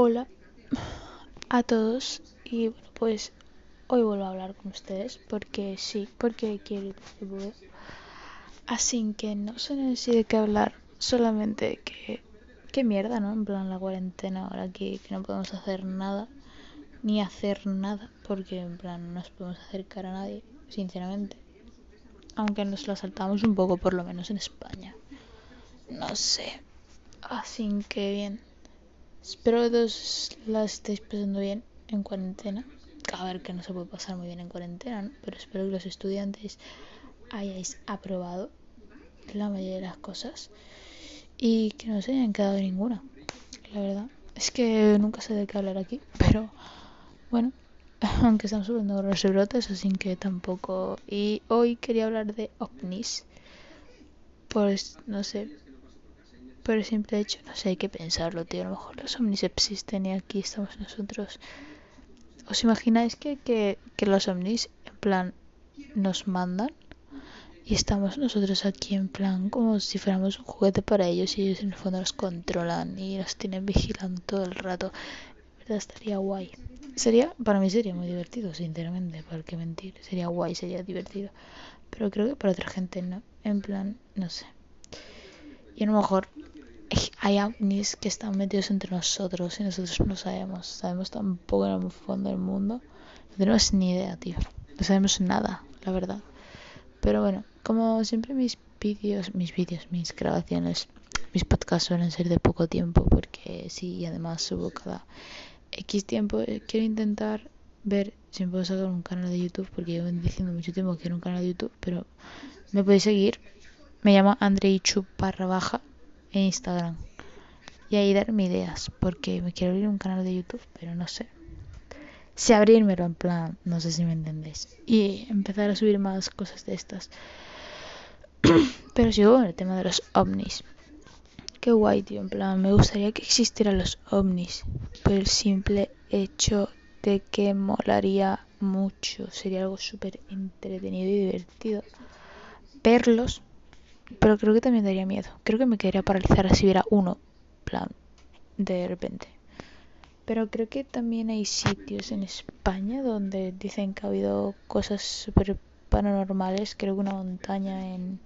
Hola a todos y bueno pues hoy vuelvo a hablar con ustedes porque sí, porque quiero ir Así que no sé ni de qué hablar, solamente que qué mierda, ¿no? En plan la cuarentena ahora aquí que no podemos hacer nada ni hacer nada porque en plan no nos podemos acercar a nadie, sinceramente. Aunque nos la saltamos un poco por lo menos en España. No sé. Así que bien. Espero que todos la estéis pasando bien en cuarentena. A ver que no se puede pasar muy bien en cuarentena, ¿no? Pero espero que los estudiantes hayáis aprobado la mayoría de las cosas y que no se hayan quedado ninguna. La verdad. Es que nunca sé de qué hablar aquí, pero bueno, aunque estamos de los brotes, así que tampoco. Y hoy quería hablar de ovnis. Pues no sé, por el simple hecho, no sé, hay que pensarlo, tío. A lo mejor los ovnis existen y aquí estamos nosotros. ¿Os imagináis que, que, que los ovnis, en plan, nos mandan? Y estamos nosotros aquí en plan como si fuéramos un juguete para ellos y ellos en el fondo los controlan y los tienen vigilando todo el rato. ¿Verdad? Estaría guay. Sería, para mí sería muy divertido, sinceramente, para qué mentir. Sería guay, sería divertido. Pero creo que para otra gente no. En plan, no sé. Y a lo mejor hay ovnis que están metidos entre nosotros y nosotros no sabemos. Sabemos tan poco en el fondo del mundo. No tenemos ni idea, tío. No sabemos nada, la verdad. Pero bueno, como siempre mis vídeos, mis vídeos, mis grabaciones, mis podcasts suelen ser de poco tiempo porque sí, y además subo cada X tiempo. Eh, quiero intentar ver si me puedo sacar un canal de YouTube porque llevo diciendo mucho tiempo que quiero un canal de YouTube, pero me podéis seguir. Me llamo Andreichu barra baja en Instagram. Y ahí darme ideas, porque me quiero abrir un canal de YouTube, pero no sé. Si abrírmelo en plan, no sé si me entendéis. Y empezar a subir más cosas de estas. pero sigo con el tema de los ovnis. Qué guay, tío. En plan, me gustaría que existieran los ovnis. Por el simple hecho de que molaría mucho. Sería algo súper entretenido y divertido. Verlos pero creo que también daría miedo. Creo que me quedaría paralizar si hubiera uno, plan, de repente. Pero creo que también hay sitios en España donde dicen que ha habido cosas súper paranormales. Creo que una montaña en,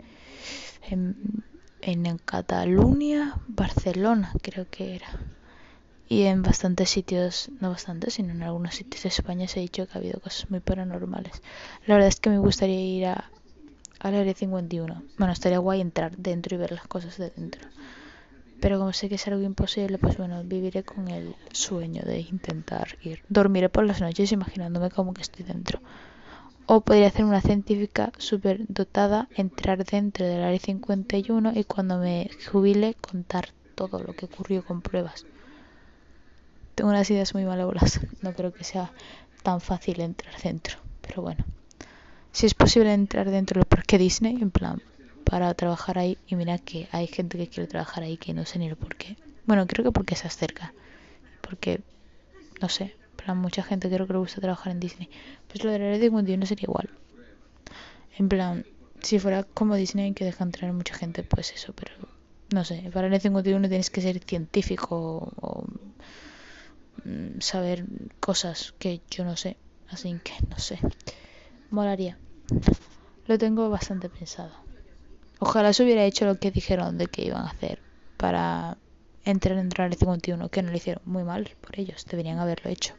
en, en Cataluña, Barcelona, creo que era. Y en bastantes sitios, no bastantes, sino en algunos sitios de España se ha dicho que ha habido cosas muy paranormales. La verdad es que me gustaría ir a, al área 51. Bueno, estaría guay entrar dentro y ver las cosas de dentro. Pero como sé que es algo imposible, pues bueno, viviré con el sueño de intentar ir. Dormiré por las noches imaginándome como que estoy dentro. O podría hacer una científica súper dotada, entrar dentro del área 51 y cuando me jubile contar todo lo que ocurrió con pruebas. Tengo unas ideas muy malévolas. No creo que sea tan fácil entrar dentro. Pero bueno posible entrar dentro del parque Disney, en plan, para trabajar ahí. Y mira que hay gente que quiere trabajar ahí que no sé ni el por qué. Bueno, creo que porque se acerca. Porque, no sé, plan, mucha gente creo que le gusta trabajar en Disney. Pues lo de la red 51 sería igual. En plan, si fuera como Disney que deja entrar mucha gente, pues eso, pero no sé, para el 51 tienes que ser científico o, mm, saber cosas que yo no sé, así que no sé molaría. Lo tengo bastante pensado. Ojalá se hubiera hecho lo que dijeron de que iban a hacer para entrar en el 51, que no lo hicieron muy mal por ellos, deberían haberlo hecho.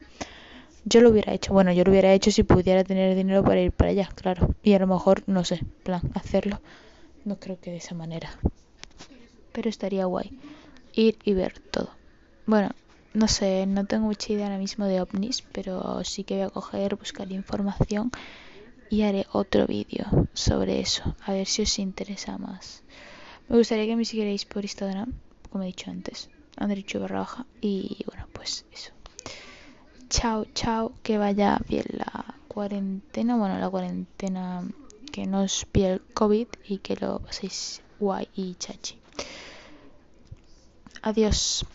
Yo lo hubiera hecho, bueno, yo lo hubiera hecho si pudiera tener dinero para ir para allá, claro. Y a lo mejor, no sé, plan, hacerlo. No creo que de esa manera. Pero estaría guay. Ir y ver todo. Bueno, no sé, no tengo mucha idea ahora mismo de ovnis, pero sí que voy a coger, buscar información y haré otro vídeo sobre eso, a ver si os interesa más. Me gustaría que me siguierais por Instagram, como he dicho antes, Andricho Barraja, y bueno, pues eso. Chao, chao, que vaya bien la cuarentena, bueno, la cuarentena que no os pille el COVID y que lo paséis guay y chachi. Adiós.